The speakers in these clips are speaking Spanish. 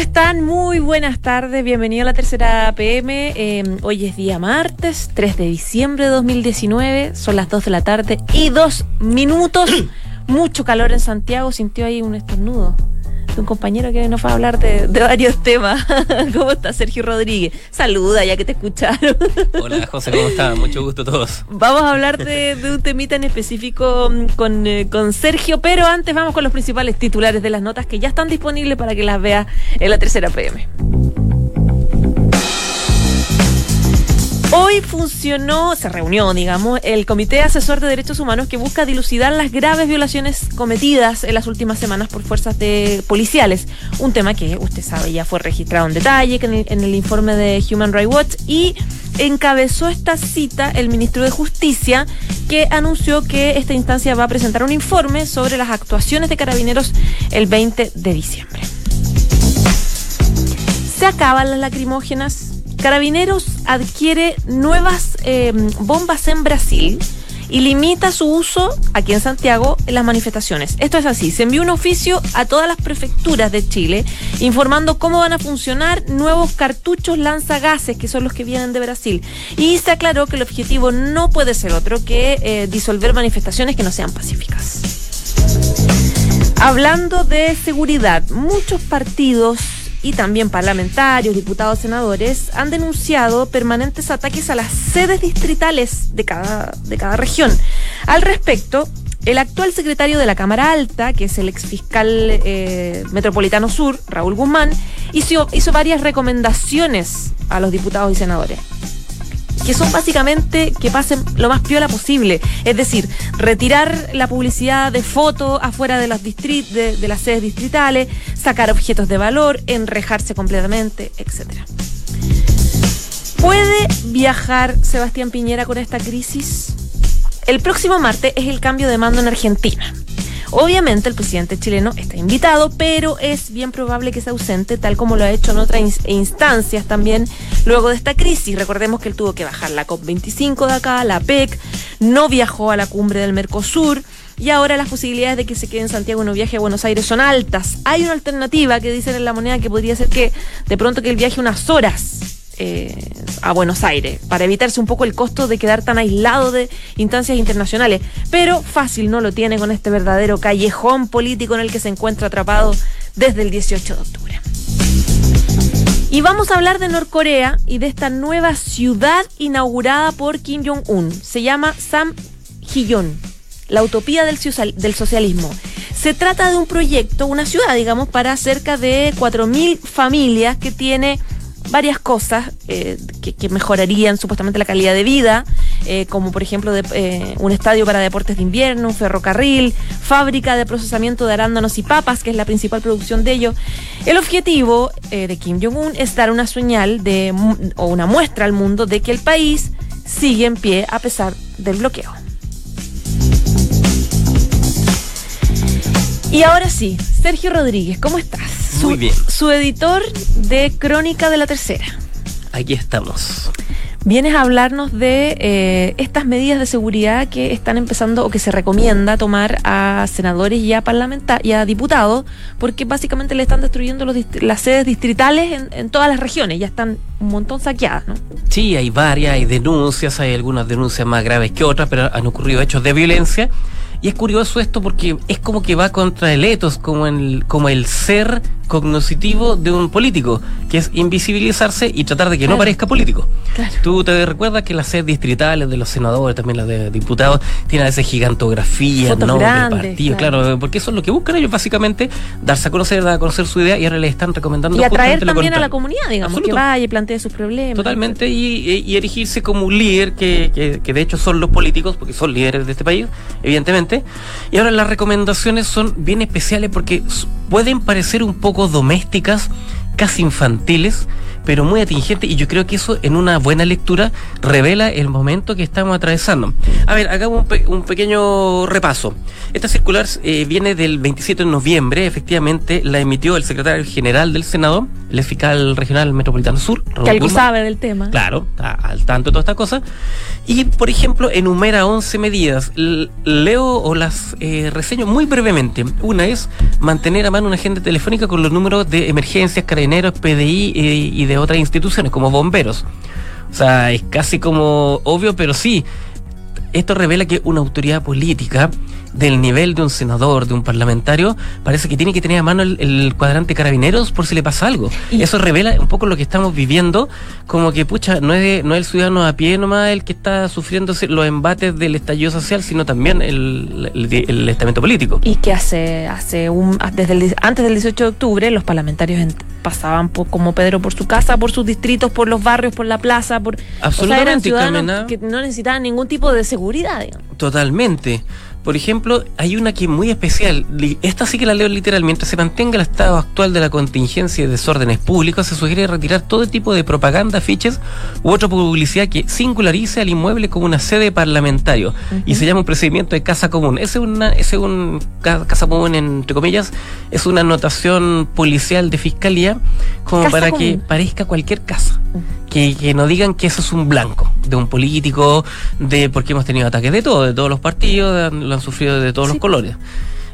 Están? Muy buenas tardes, bienvenido a la tercera PM. Eh, hoy es día martes, 3 de diciembre de 2019, son las 2 de la tarde y dos minutos. Mucho calor en Santiago, sintió ahí un estornudo un compañero que nos va a hablar de, varios temas. ¿Cómo está Sergio Rodríguez? Saluda, ya que te escucharon. Hola José, ¿cómo están? Mucho gusto a todos. Vamos a hablar de, un temita en específico con, eh, con, Sergio, pero antes vamos con los principales titulares de las notas que ya están disponibles para que las vea en la tercera PM. Hoy funcionó, se reunió, digamos, el Comité Asesor de Derechos Humanos que busca dilucidar las graves violaciones cometidas en las últimas semanas por fuerzas de policiales. Un tema que usted sabe ya fue registrado en detalle en el, en el informe de Human Rights Watch y encabezó esta cita el ministro de Justicia que anunció que esta instancia va a presentar un informe sobre las actuaciones de carabineros el 20 de diciembre. Se acaban las lacrimógenas Carabineros adquiere nuevas eh, bombas en Brasil y limita su uso aquí en Santiago en las manifestaciones. Esto es así, se envió un oficio a todas las prefecturas de Chile informando cómo van a funcionar nuevos cartuchos lanzagases, que son los que vienen de Brasil. Y se aclaró que el objetivo no puede ser otro que eh, disolver manifestaciones que no sean pacíficas. Hablando de seguridad, muchos partidos y también parlamentarios, diputados, senadores, han denunciado permanentes ataques a las sedes distritales de cada, de cada región. Al respecto, el actual secretario de la Cámara Alta, que es el exfiscal eh, metropolitano sur, Raúl Guzmán, hizo, hizo varias recomendaciones a los diputados y senadores que son básicamente que pasen lo más piola posible. Es decir, retirar la publicidad de fotos afuera de las, de, de las sedes distritales, sacar objetos de valor, enrejarse completamente, etc. ¿Puede viajar Sebastián Piñera con esta crisis? El próximo martes es el cambio de mando en Argentina. Obviamente el presidente chileno está invitado, pero es bien probable que sea ausente, tal como lo ha hecho en otras instancias también luego de esta crisis. Recordemos que él tuvo que bajar la COP25 de acá, la PEC, no viajó a la cumbre del Mercosur. Y ahora las posibilidades de que se quede en Santiago en un viaje a Buenos Aires son altas. Hay una alternativa que dicen en la moneda que podría ser que de pronto que él viaje unas horas eh, a Buenos Aires, para evitarse un poco el costo de quedar tan aislado de instancias internacionales. Pero fácil no lo tiene con este verdadero callejón político en el que se encuentra atrapado desde el 18 de octubre. Y vamos a hablar de Norcorea y de esta nueva ciudad inaugurada por Kim Jong-un. Se llama Sam Hyon, la utopía del, del socialismo. Se trata de un proyecto, una ciudad, digamos, para cerca de 4.000 familias que tiene varias cosas eh, que, mejorarían supuestamente la calidad de vida, eh, como por ejemplo eh, un estadio para deportes de invierno, un ferrocarril, fábrica de procesamiento de arándanos y papas, que es la principal producción de ello. El objetivo de Kim Jong-un es dar una señal de, o una muestra al mundo de que el país sigue en pie a pesar del bloqueo. Y ahora sí, Sergio Rodríguez, ¿cómo estás? Muy bien. Su editor de Crónica de la Tercera. Aquí estamos. Vienes a hablarnos de eh, estas medidas de seguridad que están empezando o que se recomienda tomar a senadores y a parlamentarios y a diputados, porque básicamente le están destruyendo las sedes distritales en, en, todas las regiones, ya están un montón saqueadas, ¿no? Sí, hay varias, hay denuncias, hay algunas denuncias más graves que otras, pero han ocurrido hechos de violencia y es curioso esto porque es como que va contra el etos, como el, como el ser cognoscitivo de un político, que es invisibilizarse y tratar de que no parezca político. Tú te recuerdas que las sedes distritales de los senadores, también las de diputados, tienen a veces gigantografía, ¿no? partido, claro. porque eso es lo que buscan ellos básicamente, darse a conocer, dar a conocer su idea y ahora le están recomendando. Y atraer también a la comunidad, digamos, que vaya y plantee sus problemas. Totalmente, y, erigirse como un líder, que, que, que de hecho son los políticos, porque son líderes de este país, evidentemente. Y ahora las recomendaciones son bien especiales porque pueden parecer un poco domésticas, casi infantiles, pero muy atingentes y yo creo que eso en una buena lectura revela el momento que estamos atravesando. A ver, hagamos un, pequeño repaso. Esta circular eh, viene del 27 de noviembre, efectivamente la emitió el secretario general del Senado, el fiscal regional metropolitano sur. que algo sabe del tema. Claro, está al tanto de toda esta cosa. Y, por ejemplo, enumera 11 medidas. leo o las eh, reseño muy brevemente. Una es mantener a mano una agenda telefónica con los números de emergencias, carabineros, PDI eh, y de otras instituciones, como bomberos. O sea, es casi como obvio, pero sí. Esto revela que una autoridad política del nivel de un senador, de un parlamentario, parece que tiene que tener a mano el, cuadrante carabineros por si le pasa algo. Y eso revela un poco lo que estamos viviendo, como que, pucha, no es, no es el ciudadano a pie nomás el que está sufriendo los embates del estallido social, sino también el, el, estamento político. Y que hace, hace un, desde el, antes del 18 de octubre los parlamentarios pasaban como Pedro por su casa, por sus distritos, por los barrios, por la plaza, por... Absolutamente. que no necesitaban ningún tipo de seguridad. Totalmente. Por ejemplo, hay una que es muy especial. Esta sí que la leo literal. Mientras se mantenga el estado actual de la contingencia y desórdenes públicos, se sugiere retirar todo tipo de propaganda, fiches u otra publicidad que singularice al inmueble como una sede parlamentario. Y se llama un procedimiento de casa común. Ese es una, ese un casa común, entre comillas, es una anotación policial de fiscalía como para que parezca cualquier casa. Que, que no digan que eso es un blanco de un político, de porque hemos tenido ataques de todo, de todos los partidos, lo han sufrido de todos los colores.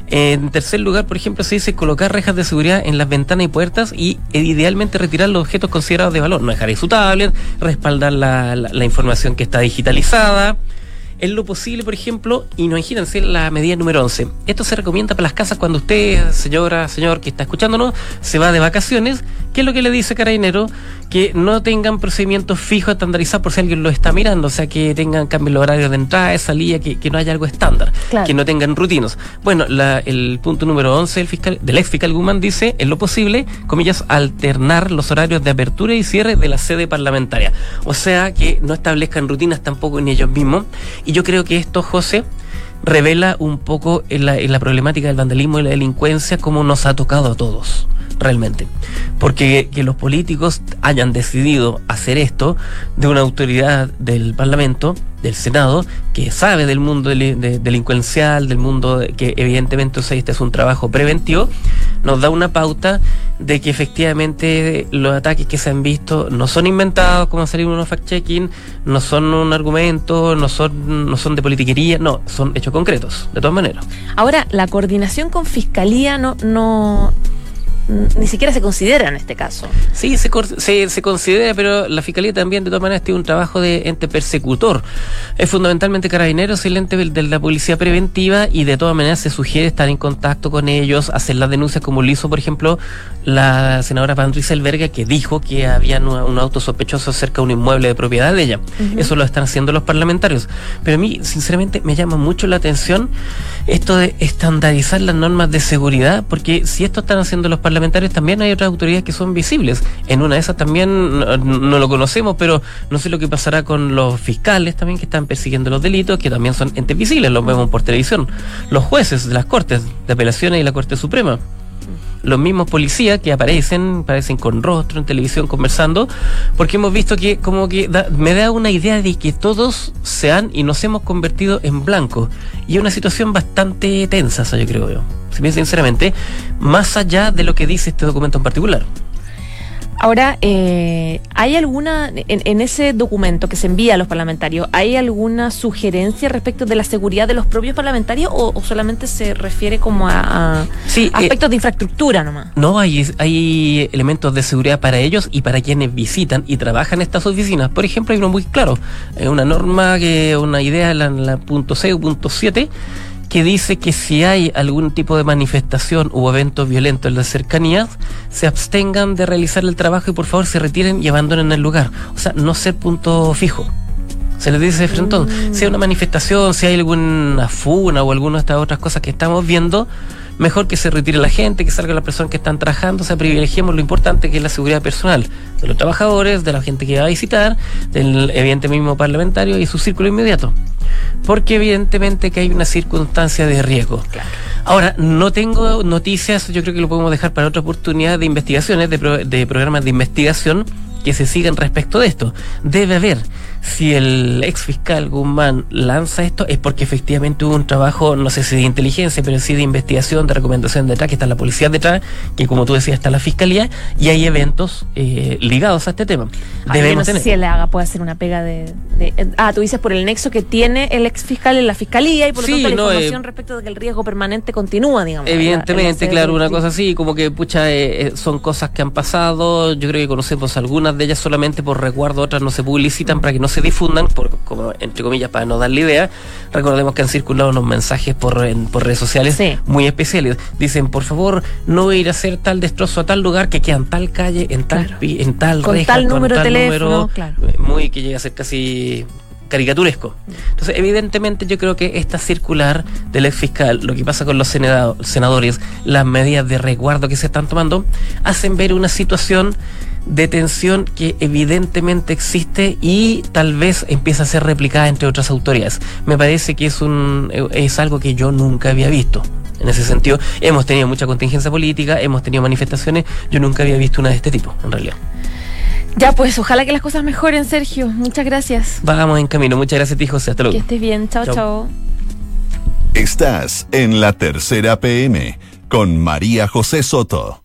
En tercer lugar, por ejemplo, se dice colocar rejas de seguridad en las ventanas y puertas y e idealmente retirar los objetos considerados de valor. No dejar ahí su tablet, respaldar la, la información que está digitalizada en lo posible, por ejemplo, y no imagínense la medida número 11. Esto se recomienda para las casas cuando usted, señora, señor que está escuchándonos, se va de vacaciones. ¿Qué es lo que le dice Carabinero? Que no tengan procedimientos fijos estandarizados por si alguien lo está mirando, o sea, que tengan cambios de horarios de entrada, de salida, que, no haya algo estándar, que no tengan rutinos. Bueno, el punto número 11 del, fiscal, del ex fiscal Guzmán dice, en lo posible, comillas, alternar los horarios de apertura y cierre de la sede parlamentaria. O sea, que no establezcan rutinas tampoco en ellos mismos y yo creo que esto, José, revela un poco en la, en la problemática del vandalismo y la delincuencia como nos ha tocado a todos realmente. Porque que los políticos hayan decidido hacer esto de una autoridad del Parlamento, del Senado, que sabe del mundo delincuencial, del mundo que evidentemente este es un trabajo preventivo, nos da una pauta de que efectivamente los ataques que se han visto no son inventados como salir unos fact-checking, no son un argumento, no son, no son de politiquería, no, son hechos concretos, de todas maneras. Ahora, la coordinación con Fiscalía no, no ni siquiera se considera en este caso. Sí, se, se, se, considera, pero la Fiscalía también de todas maneras tiene un trabajo de ente persecutor. Es fundamentalmente carabineros el ente de la policía preventiva y de todas maneras se sugiere estar en contacto con ellos, hacer las denuncias como lo hizo, por ejemplo, la senadora Patricia Alberga, que dijo que había un, auto sospechoso cerca de un inmueble de propiedad de ella. Eso lo están haciendo los parlamentarios. Pero a mí, sinceramente, me llama mucho la atención esto de estandarizar las normas de seguridad, porque si esto están haciendo los parlamentarios, también hay otras autoridades que son visibles. En una de esas también no, lo conocemos, pero no sé lo que pasará con los fiscales también que están persiguiendo los delitos, que también son entes visibles, los vemos por televisión. Los jueces de las Cortes de Apelaciones y la Corte Suprema los mismos policías que aparecen, aparecen con rostro en televisión conversando, porque hemos visto que como que me da una idea de que todos se han y nos hemos convertido en blanco. Y es una situación bastante tensa, yo creo yo sinceramente, más allá de lo que dice este documento en particular. Ahora, eh, ¿hay alguna, en, ese documento que se envía a los parlamentarios, ¿hay alguna sugerencia respecto de la seguridad de los propios parlamentarios o, solamente se refiere como a, eh, aspectos de infraestructura nomás? No, hay, hay elementos de seguridad para ellos y para quienes visitan y trabajan estas oficinas. Por ejemplo, hay uno muy claro, una norma, que una idea, la, la punto C o punto 7, que dice que si hay algún tipo de manifestación u evento violento en las cercanías, se abstengan de realizar el trabajo y por favor se retiren y abandonen el lugar. O sea, no ser punto fijo. Se les dice de frente, si hay una manifestación, si hay alguna funa o alguna de estas otras cosas que estamos viendo, mejor que se retire la gente, que salgan las personas que están trabajando, o sea, privilegiemos lo importante que es la seguridad personal de los trabajadores, de la gente que va a visitar, del evidente mismo parlamentario y su círculo inmediato. Porque evidentemente que hay una circunstancia de riesgo. Ahora, no tengo noticias, yo creo que lo podemos dejar para otra oportunidad de investigaciones, de, de programas de investigación que se sigan respecto de esto. Debe haber si el ex fiscal Guzmán lanza esto es porque efectivamente hubo un trabajo, no sé si de inteligencia, pero sí de investigación, de recomendación detrás, que está la policía detrás, que como tú decías está la fiscalía, y hay eventos eh, ligados a este tema. Debemos no sé si él haga, puede hacer una pega de, Ah, tú dices por el nexo que tiene el ex fiscal en la fiscalía y por lo tanto la información eh, respecto de que el riesgo permanente continúa, digamos. Evidentemente, claro, una cosa así, como que, pucha, eh, son cosas que han pasado, yo creo que conocemos algunas de ellas solamente por recuerdo, otras no se publicitan para que no se difundan, por, como, entre comillas, para no darle idea. Recordemos que han circulado unos mensajes por, por redes sociales muy especiales. Dicen, por favor, no ir a hacer tal destrozo a tal lugar que queda en tal calle, en tal, en tal con tal número de teléfono, eh, muy que llega a ser casi caricaturesco. Entonces, evidentemente yo creo que esta circular del ex fiscal, lo que pasa con los senadores, las medidas de resguardo que se están tomando, hacen ver una situación de tensión que evidentemente existe y tal vez empieza a ser replicada entre otras autoridades. Me parece que es un es algo que yo nunca había visto. En ese sentido, hemos tenido mucha contingencia política, hemos tenido manifestaciones, yo nunca había visto una de este tipo, en realidad. Ya, pues ojalá que las cosas mejoren, Sergio. Muchas gracias. Vamos en camino. Muchas gracias a ti, José. Hasta luego. Que estés bien. Chao, chao. Estás en la tercera PM con María José Soto.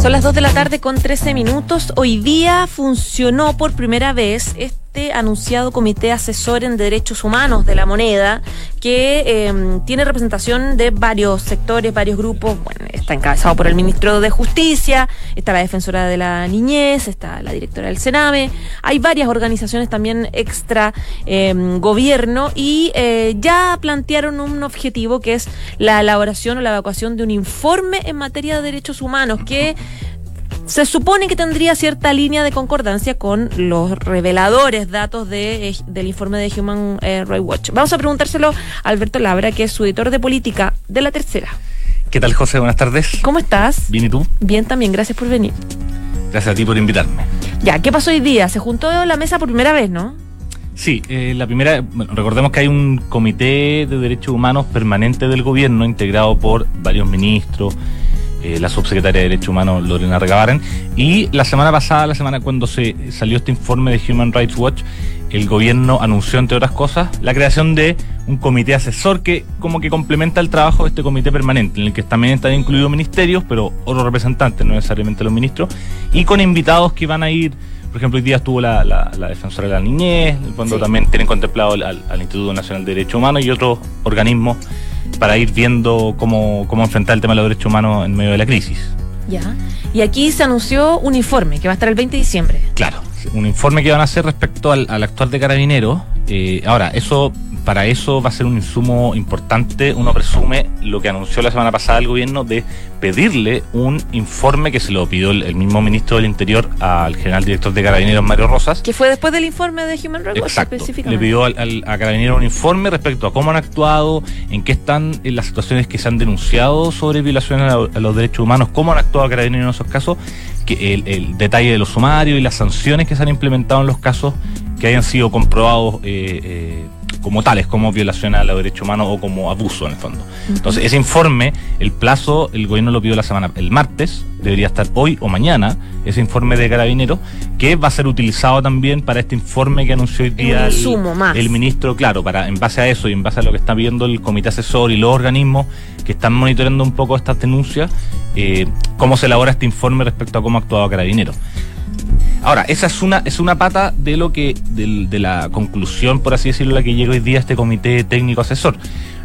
Son las 2 de la tarde con 13 minutos. Hoy día funcionó por primera vez este anunciado Comité Asesor en Derechos Humanos de la Moneda, que em, tiene representación de varios sectores, varios grupos. Bueno, está encabezado por el ministro de Justicia, está la defensora de la niñez, está la directora del Sename. Hay varias organizaciones también extra em, gobierno y eh, ya plantearon un objetivo que es la elaboración o la evacuación de un informe en materia de derechos humanos que se supone que tendría cierta línea de concordancia con los reveladores datos de, del informe de Human eh, Rights Watch. Vamos a preguntárselo a Alberto Labra, que es su editor de política de la tercera. ¿Qué tal, José? Buenas tardes. ¿Cómo estás? Bien, ¿y tú? Bien también, gracias por venir. Gracias a ti por invitarme. Ya, ¿qué pasó hoy día? Se juntó la mesa por primera vez, ¿no? Sí, eh, la primera, bueno, recordemos que hay un comité de derechos humanos permanente del gobierno integrado por varios ministros, eh, la subsecretaria de Derechos Humanos Lorena Regabarren. Y la semana pasada, la semana cuando se salió este informe de Human Rights Watch, el gobierno anunció, entre otras cosas, la creación de un comité asesor que como que complementa el trabajo de este comité permanente, en el que también están incluidos ministerios, pero otros representantes, no necesariamente los ministros, y con invitados que van a ir, por ejemplo, hoy día estuvo la, defensora de la niñez, cuando también tienen contemplado al, al Instituto Nacional de Derechos Humanos y otros organismos para ir viendo cómo, cómo enfrentar el tema de los derechos humanos en medio de la crisis. Ya. Y aquí se anunció un informe que va a estar el 20 de diciembre. Claro, un informe que van a hacer respecto al, al actual de Carabinero. Eh, ahora, eso para eso va a ser un insumo importante, uno presume, lo que anunció la semana pasada el gobierno de pedirle un informe que se lo pidió el, mismo ministro del Interior al general director de Carabineros, Mario Rosas. Que fue después del informe de Human Rights Exacto. Le pidió al, a Carabineros un informe respecto a cómo han actuado, en qué están en las situaciones que se han denunciado sobre violaciones a, los derechos humanos, cómo han actuado Carabineros en esos casos, el, detalle de los sumarios y las sanciones que se han implementado en los casos que hayan sido comprobados. Eh, eh, como tales, como violación a los derechos humanos o como abuso en el fondo. Entonces, ese informe, el plazo, el gobierno lo pidió la semana, el martes, debería estar hoy o mañana, ese informe de carabinero, que va a ser utilizado también para este informe que anunció hoy día el, ministro, claro, para en base a eso y en base a lo que está viendo el comité asesor y los organismos que están monitoreando un poco estas denuncias, eh, cómo se elabora este informe respecto a cómo ha actuado Carabinero. Ahora, esa es una, es una pata de lo que, de, la conclusión, por así decirlo, la que llega hoy día este comité técnico asesor.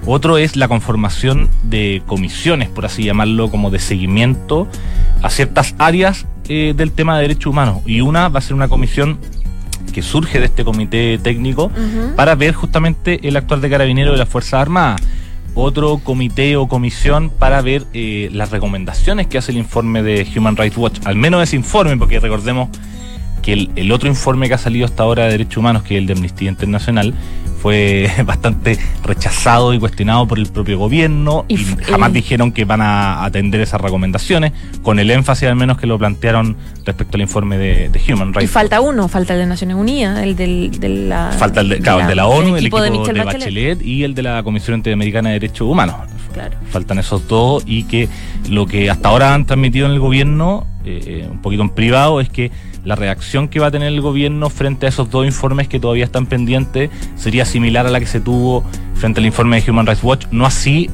Otro es la conformación de comisiones, por así llamarlo, como de seguimiento a ciertas áreas eh, del tema de derechos humanos. Y una va a ser una comisión que surge de este comité técnico para ver justamente el actual de carabinero de las Fuerzas Armadas otro comité o comisión para ver eh, las recomendaciones que hace el informe de Human Rights Watch, al menos ese informe, porque recordemos que el, otro informe que ha salido hasta ahora de derechos humanos, que es el de Amnistía Internacional, fue bastante rechazado y cuestionado por el propio gobierno y, jamás dijeron que van a atender esas recomendaciones, con el énfasis al menos que lo plantearon respecto al informe de, Human Rights. Y falta uno, falta el de Naciones Unidas, el del, de la... Falta el de, la, ONU, el equipo, de, Bachelet. y el de la Comisión Interamericana de Derechos Humanos. Faltan esos dos y que lo que hasta ahora han transmitido en el gobierno, eh, eh, un poquito en privado, es que la reacción que va a tener el gobierno frente a esos dos informes que todavía están pendientes sería similar a la que se tuvo frente al informe de Human Rights Watch, no así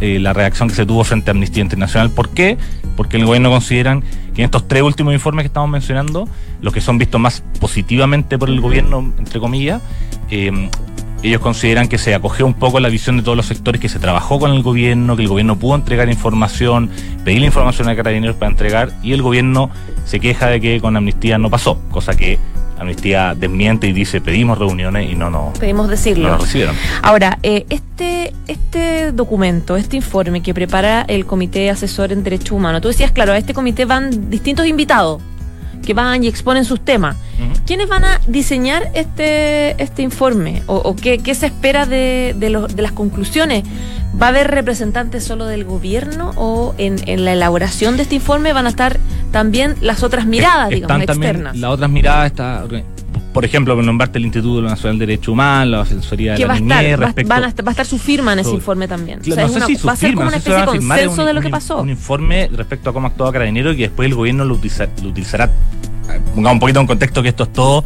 eh, la reacción que se tuvo frente a Amnistía Internacional. ¿Por qué? Porque el gobierno consideran que en estos tres últimos informes que estamos mencionando, los que son vistos más positivamente por el gobierno, entre comillas, eh, ellos consideran que se acogió un poco la visión de todos los sectores que se trabajó con el gobierno, que el gobierno pudo entregar información, pedir la información a carabineros para entregar y el gobierno se queja de que con amnistía no pasó, cosa que Amnistía desmiente y dice pedimos reuniones y no nos pedimos decirlo. No recibieron. Ahora, eh, este, este documento, este informe que prepara el Comité Asesor en Derechos Humanos, tú decías, claro, a este comité van distintos invitados que van y exponen sus temas. ¿Quiénes van a diseñar este, este informe? ¿O, qué, se espera de, de, las conclusiones? ¿Va a haber representantes solo del gobierno o en, en, la elaboración de este informe van a estar también las otras miradas, digamos, externas? Las otras miradas está por ejemplo, nombrarte el Instituto Nacional de Derechos Humanos, la Asesoría de la va a, estar, va, a, estar su firma en ese informe también. no sé si su va a ser como una especie de consenso de lo que pasó. Un informe respecto a cómo actuó Carabinero y que después el gobierno lo, utilizará. Pongamos un poquito en contexto que esto es todo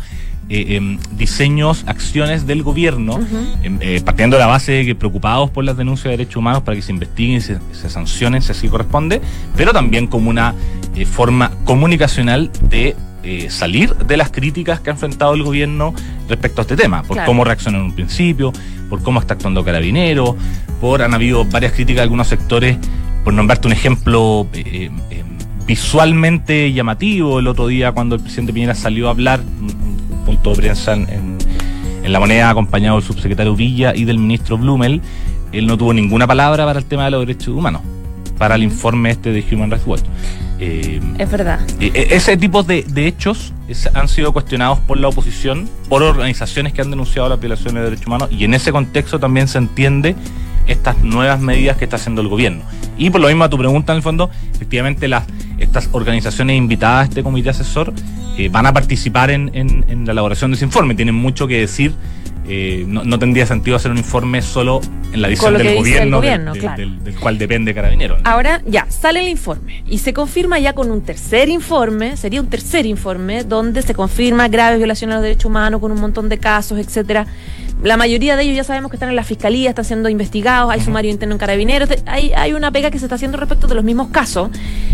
eh, em, diseños, acciones del gobierno, em, eh, partiendo de la base de que preocupados por las denuncias de derechos humanos para que se investiguen y se, sancionen si así corresponde, pero también como una eh, forma comunicacional de eh, salir de las críticas que ha enfrentado el gobierno respecto a este tema, por cómo reaccionó en un principio, por cómo está actuando Carabinero, por han habido varias críticas de algunos sectores, por nombrarte un ejemplo eh, eh, visualmente llamativo, el otro día cuando el presidente Piñera salió a hablar, un, punto de prensa en, en, la moneda acompañado del subsecretario Villa y del ministro Blumel, él no tuvo ninguna palabra para el tema de los derechos humanos, para el informe este de Human Rights Watch. Eh, es verdad. E, ese tipo de, hechos han sido cuestionados por la oposición, por organizaciones que han denunciado las violaciones de derechos humanos, y en ese contexto también se entiende estas nuevas medidas que está haciendo el gobierno. Y por lo mismo a tu pregunta, en el fondo, efectivamente las, estas organizaciones invitadas a este comité asesor eh, van a participar en, en la elaboración de ese informe, tienen mucho que decir eh, no, tendría sentido hacer un informe solo en la visión del gobierno, del, cual depende Carabinero. Ahora ya, sale el informe y se confirma ya con un tercer informe, sería un tercer informe, donde se confirma graves violaciones a los derechos humanos con un montón de casos, etcétera. La mayoría de ellos ya sabemos que están en la fiscalía, están siendo investigados, hay sumario interno en carabineros, hay, hay una pega que se está haciendo respecto de los mismos casos.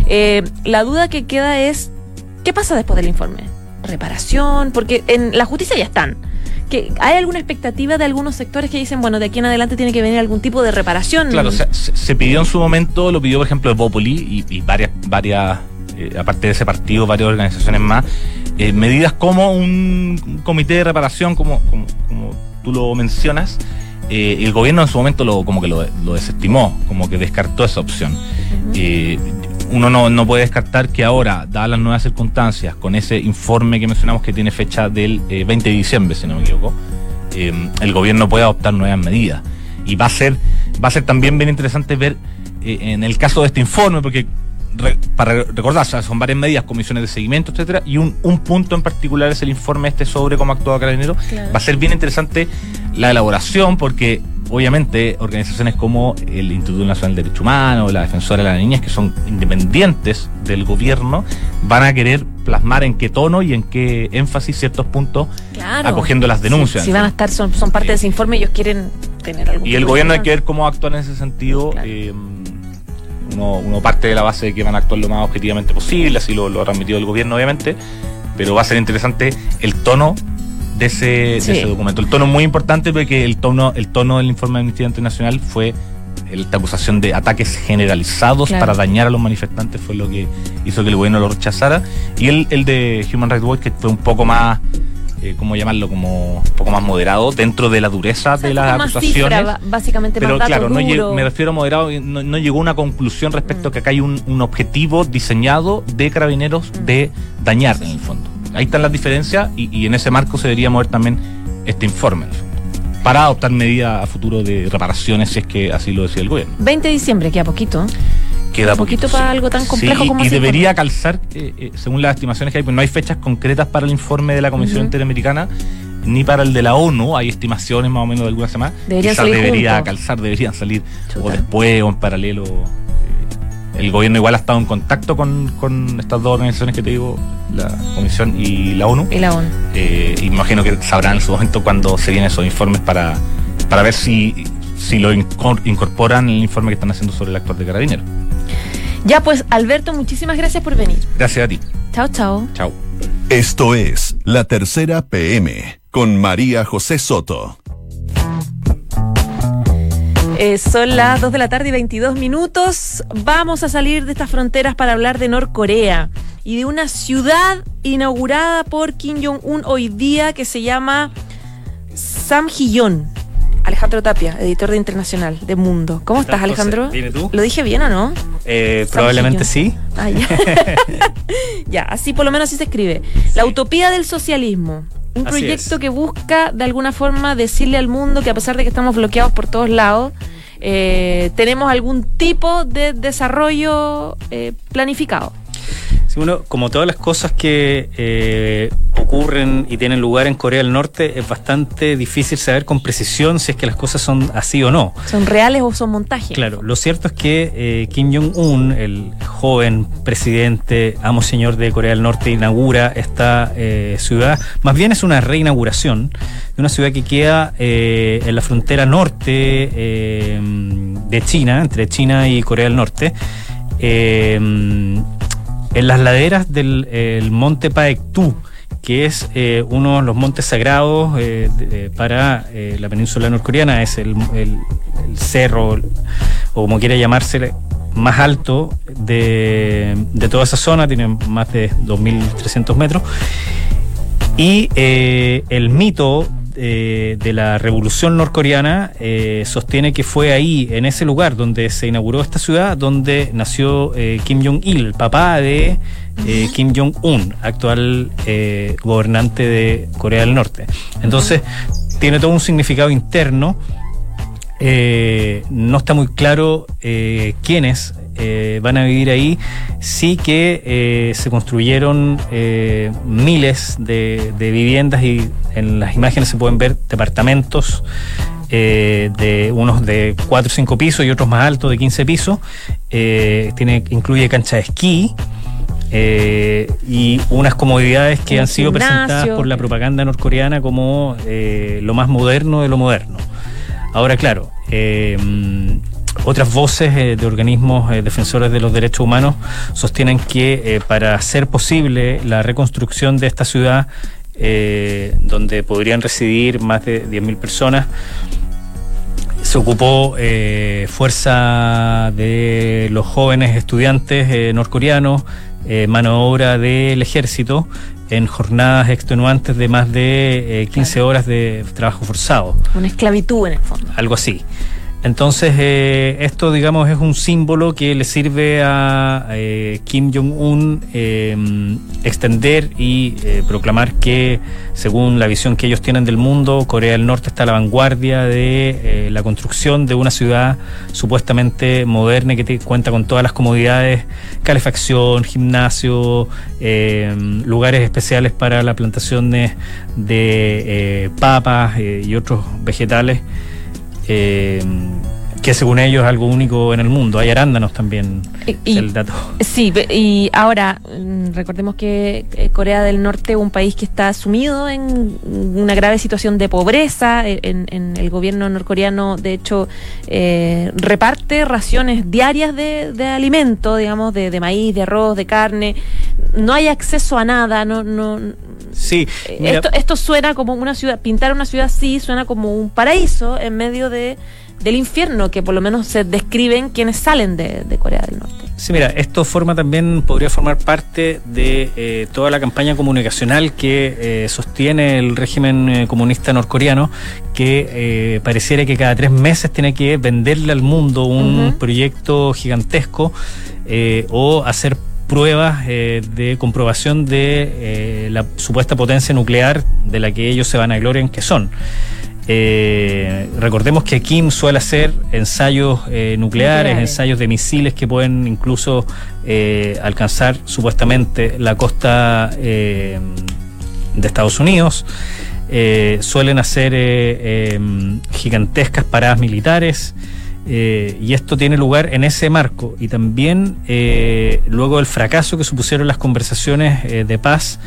Eh, la duda que queda es, ¿qué pasa después del informe? ¿Reparación? Porque en la justicia ya están que hay alguna expectativa de algunos sectores que dicen, bueno, de aquí en adelante tiene que venir algún tipo de reparación. Claro, se, pidió en su momento, lo pidió por ejemplo el y, varias, varias eh, aparte de ese partido, varias organizaciones más, eh, medidas como un, comité de reparación, como, como, tú lo mencionas. Eh, el gobierno en su momento lo, como que lo, desestimó, como que descartó esa opción uno no, no, puede descartar que ahora, dadas las nuevas circunstancias, con ese informe que mencionamos que tiene fecha del 20 eh, de diciembre, si no me equivoco, eh, el gobierno puede adoptar nuevas medidas. Y va a ser, va a ser también bien interesante ver eh, en el caso de este informe, porque para recordar, son varias medidas, comisiones de seguimiento, etcétera, y un, un punto en particular es el informe este sobre cómo actúa Carabinero. Va a ser bien interesante la elaboración, porque obviamente organizaciones como el Instituto Nacional de Derechos Humanos, la Defensora de las Niñas, que son independientes del gobierno, van a querer plasmar en qué tono y en qué énfasis ciertos puntos acogiendo las denuncias. Si, van a estar, son, son parte de ese informe, ellos quieren tener algo. Y el gobierno hay que ver cómo actúa en ese sentido. Eh, uno, parte de la base de que van a actuar lo más objetivamente posible, así lo, lo ha transmitido el gobierno, obviamente, pero va a ser interesante el tono de ese, documento. El tono es muy importante porque el tono, el tono del informe de Amnistía Internacional fue esta acusación de ataques generalizados para dañar a los manifestantes fue lo que hizo que el gobierno lo rechazara. Y el, el de Human Rights Watch, que fue un poco más, eh, ¿cómo llamarlo? Como un poco más moderado dentro de la dureza de las acusaciones. básicamente Pero claro, no me refiero a moderado, no, llegó a una conclusión respecto a que acá hay un, un objetivo diseñado de carabineros de dañar en el fondo ahí están las diferencias y, en ese marco se debería mover también este informe. para adoptar medidas a futuro de reparaciones si es que así lo decía el gobierno. 20 de diciembre, queda poquito. Queda poquito para algo tan complejo Sí, y- como y ese debería calzar, eh, eh, según las estimaciones que hay, pues no hay fechas concretas para el informe de la Comisión. Interamericana ni para el de la ONU, hay estimaciones más o menos de algunas semanas. Deberían Quizás salir debería calzar, deberían salir o después o en paralelo. El gobierno igual ha estado en contacto con, con estas dos organizaciones que te digo, la Comisión y la ONU. Y la ONU. Eh, imagino que sabrán en su momento cuando se vienen esos informes para, para ver si, si lo incor- incorporan en el informe que están haciendo sobre el actual de Carabineros. Ya pues, Alberto, muchísimas gracias por venir. Gracias a ti. Chao, chao. Chao. Esto es La Tercera PM con María José Soto. Eh, son las 2 de la tarde y 22 minutos. Vamos a salir de estas fronteras para hablar de Norcorea y de una ciudad inaugurada por Kim Jong-un hoy día que se llama Samjiyon. Alejandro Tapia, editor de Internacional, de Mundo. ¿Cómo estás? Alejandro? ¿Bien tú? ¿Lo dije bien o no? Eh, probablemente sí. Ah, ya. ya, así por lo menos así se escribe. La utopía del socialismo. Un Así proyecto es. que busca de alguna forma decirle al mundo que a pesar de que estamos bloqueados por todos lados, eh, tenemos algún tipo de desarrollo eh, planificado. Sí, como todas las cosas que eh, ocurren y tienen lugar en Corea del Norte, es bastante difícil saber con precisión si es que las cosas son así o no. ¿Son reales o son montajes? Claro, lo cierto es que eh, Kim Jong-un, el joven presidente, amo señor de Corea del Norte, inaugura esta eh, ciudad. Más bien es una reinauguración de una ciudad que queda eh, en la frontera norte de China, entre China y Corea del Norte. Eh, en las laderas del el monte Paektu, que es eh, uno de los montes sagrados eh, para eh, la península norcoreana, es el, cerro, o como quiera llamarse, más alto de, de toda esa zona, tiene más de 2.300 metros. Y el mito eh, de la revolución norcoreana eh, sostiene que fue ahí, en ese lugar donde se inauguró esta ciudad, donde nació eh, Kim Jong-il, papá de Kim Jong-un, actual gobernante de Corea del Norte. Entonces, tiene todo un significado interno. No está muy claro eh, quiénes eh, van a vivir ahí. Sí que eh, se construyeron eh, miles de, de viviendas y en las imágenes se pueden ver departamentos de unos de 4 o 5 pisos y otros más altos de 15 pisos. Tiene, incluye cancha de esquí. eh, y unas comodidades que han sido presentadas por la propaganda norcoreana como eh, lo más moderno de lo moderno. Ahora, claro, eh, otras voces eh, de organismos eh, defensores de los derechos humanos sostienen que eh, para hacer posible la reconstrucción de esta ciudad, donde podrían residir más de 10.000 personas, se ocupó fuerza de los jóvenes estudiantes norcoreanos, mano de obra del ejército, en jornadas extenuantes de más de eh, 15 horas de trabajo forzado Una esclavitud en el fondo. algo así. Entonces, eh, esto, digamos, es un símbolo que le sirve a eh, Kim Jong-un eh, extender y eh, proclamar que, según la visión que ellos tienen del mundo, Corea del Norte está a la vanguardia de eh, la construcción de una ciudad supuestamente moderna que cuenta con todas las comodidades, calefacción, gimnasio, eh, lugares especiales para la plantación de, papas y otros vegetales eh, que según ellos es algo único en el mundo. Hay arándanos también, Y- es y- el dato. Sí, y ahora mm, recordemos que eh, Corea del Norte es un país que está sumido en una grave situación de pobreza. e, En, en el gobierno norcoreano, de hecho, eh, reparte raciones diarias de, de alimento, digamos, de, de maíz, de arroz, de carne. No hay acceso a nada, no, no. Sí, mira, Esto, esto suena como una ciudad, pintar una ciudad así suena como un paraíso en medio de, del infierno que por lo menos se describen quienes salen de, de Corea del Norte. Sí, mira, esto forma también, podría formar parte de eh, toda la campaña comunicacional que eh, sostiene el régimen eh, comunista norcoreano, que eh, pareciera que cada tres meses tiene que venderle al mundo un proyecto gigantesco o hacer pruebas eh, de comprobación de eh, la supuesta potencia nuclear de la que ellos se van a gloriar que son. Eh, recordemos que Kim suele hacer ensayos eh, nucleares, Nucleares. ensayos de misiles que pueden incluso eh, alcanzar supuestamente la costa de Estados Unidos. Suelen hacer eh, gigantescas paradas militares. eh, y esto tiene lugar en ese marco. Y también eh, luego del fracaso que supusieron las conversaciones eh, de paz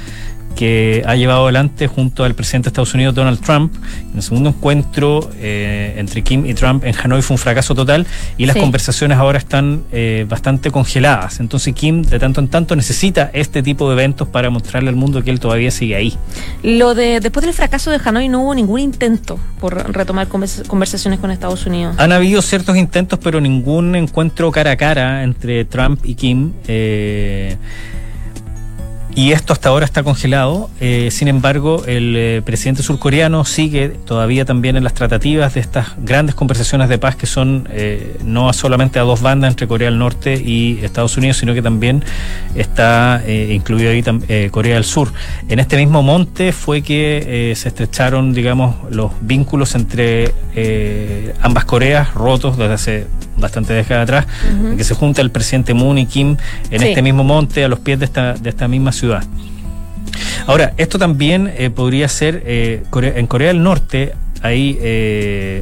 que ha llevado adelante junto al presidente de Estados Unidos, Donald Trump. En el segundo encuentro eh, entre Kim y Trump en Hanoi fue un fracaso total y las Sí. conversaciones ahora están eh, bastante congeladas. Entonces Kim de tanto en tanto necesita este tipo de eventos para mostrarle al mundo que él todavía sigue ahí. Lo de después del fracaso de Hanoi no hubo ningún intento por retomar convers- conversaciones con Estados Unidos. Han habido ciertos intentos, pero ningún encuentro cara a cara entre Trump y Kim. eh, y esto hasta ahora está congelado. Eh, sin embargo, el eh, presidente surcoreano sigue todavía también en las tratativas de estas grandes conversaciones de paz que son eh, no solamente a dos bandas entre Corea del Norte y Estados Unidos, sino que también está eh, incluido ahí Corea del Sur. En este mismo monte fue que se estrecharon, digamos, los vínculos entre ambas Coreas, rotos desde hace bastante décadas atrás, en que se junta el presidente Moon y Kim en Sí. este mismo monte, a los pies de esta, de esta misma ciudad. Ahora, esto también eh, podría ser, eh, Corea- en Corea del Norte hay eh,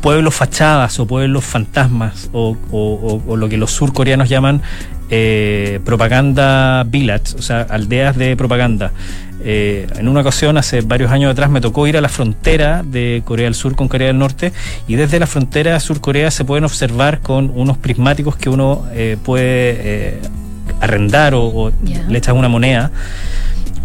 pueblos fachadas o pueblos fantasmas o, o- o- o lo que los surcoreanos llaman eh, propaganda village, o sea, aldeas de propaganda. Eh, en una ocasión, hace varios años atrás, me tocó ir a la frontera de Corea del Sur con Corea del Norte y desde la frontera Sur-Corea se pueden observar con unos prismáticos que uno eh, puede eh, arrendar o, le echas una moneda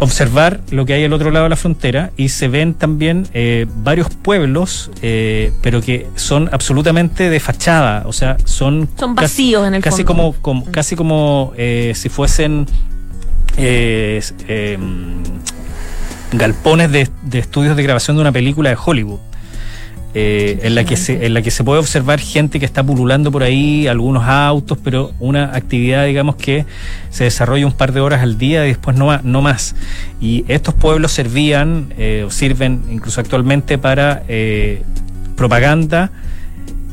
observar lo que hay al otro lado de la frontera y se ven también eh, varios pueblos, eh, pero que son absolutamente de fachada, o sea, son Son casi- vacíos en el casi fondo. como, como- casi como eh, si fuesen eh, galpones de, estudios de grabación de una película de Hollywood. eh, en, la que se, en la que se puede observar gente que está pululando por ahí, algunos autos, pero una actividad, digamos, que se desarrolla un par de horas al día y después no, no más. Y estos pueblos servían, eh, o sirven incluso actualmente para eh, propaganda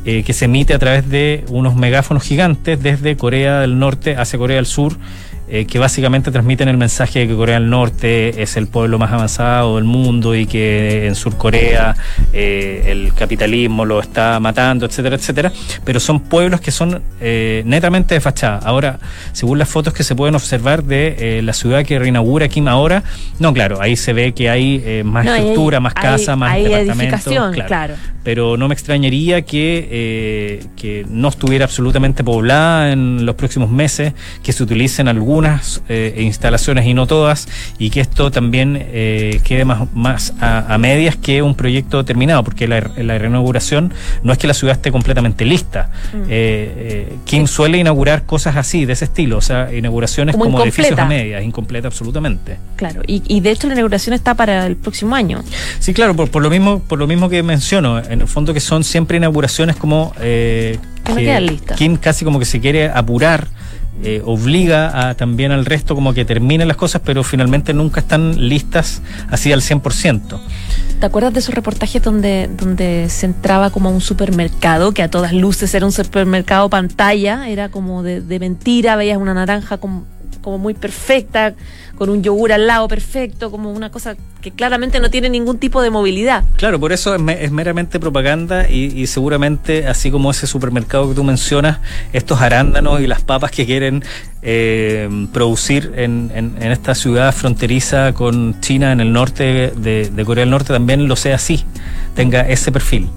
que se emite a través de unos megáfonos gigantes desde Corea del Norte hacia Corea del Sur, eh, que básicamente transmiten el mensaje de que Corea del Norte es el pueblo más avanzado del mundo y que en Sur Corea eh, el capitalismo lo está matando, etcétera, etcétera. Pero son pueblos que son eh, netamente de fachada. Ahora, según las fotos que se pueden observar de eh, la ciudad que reinaugura Kim ahora, no, claro, ahí se ve que hay eh, más No, hay- estructura, más hay- casa, más hay departamentos. edificación, claro. Pero no me extrañaría que, eh, que no estuviera absolutamente poblada en los próximos meses, que se utilicen algunas eh, instalaciones y no todas, y que esto también eh, quede más, más a, a medias que un proyecto terminado, porque la, la reinauguración no es que la ciudad esté completamente lista. Mm. Eh, eh, Kim suele inaugurar cosas así, de ese estilo, o sea, inauguraciones Como como, edificios a medias, incompleta absolutamente. Claro, y, y de hecho la inauguración está para el próximo año. Sí, claro, por, por lo mismo, por lo mismo que menciono, en el fondo que son siempre inauguraciones como eh, Que. Kim casi como que se quiere apurar, eh, obliga a, también al resto como que terminen las cosas, pero finalmente nunca están listas así al 100%. ¿Te acuerdas de esos reportajes donde, donde se entraba como a un supermercado, que a todas luces era un supermercado pantalla, era como de, de mentira, veías una naranja como, como muy perfecta, con un yogur al lado perfecto, como una cosa que claramente no tiene ningún tipo de movilidad. Claro, por eso es, me- es meramente propaganda y, y seguramente, así como ese supermercado que tú mencionas, estos arándanos y las papas que quieren eh, producir en, en- en esta ciudad fronteriza con China en el norte de, de Corea del Norte también lo sea así, tenga ese perfil.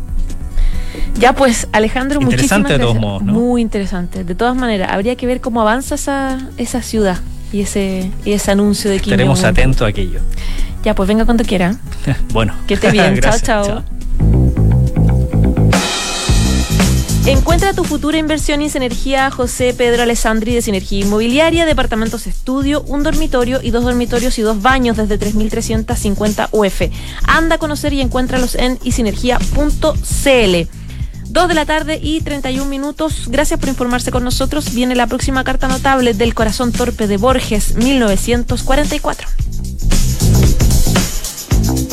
Ya pues, Alejandro, Interesante muchísimas de todos gracias. modos, ¿no? Muy interesante. De todas maneras, habría que ver cómo avanza esa, esa ciudad y ese, y ese anuncio de Kim Estaremos Jong-un. atentos a aquello. Ya, pues venga cuando quiera. bueno, Que esté bien. Gracias, chao, chao. Encuentra tu futura inversión en Sinergia José Pedro Alessandri de Sinergia Inmobiliaria, departamentos estudio, un dormitorio y dos dormitorios y dos baños desde 3.350 UF. Anda a conocer y encuéntralos en isinergia.cl. 2 de la tarde y 31 minutos. Gracias por informarse con nosotros. Viene la próxima carta notable del corazón torpe de Borges, 1944.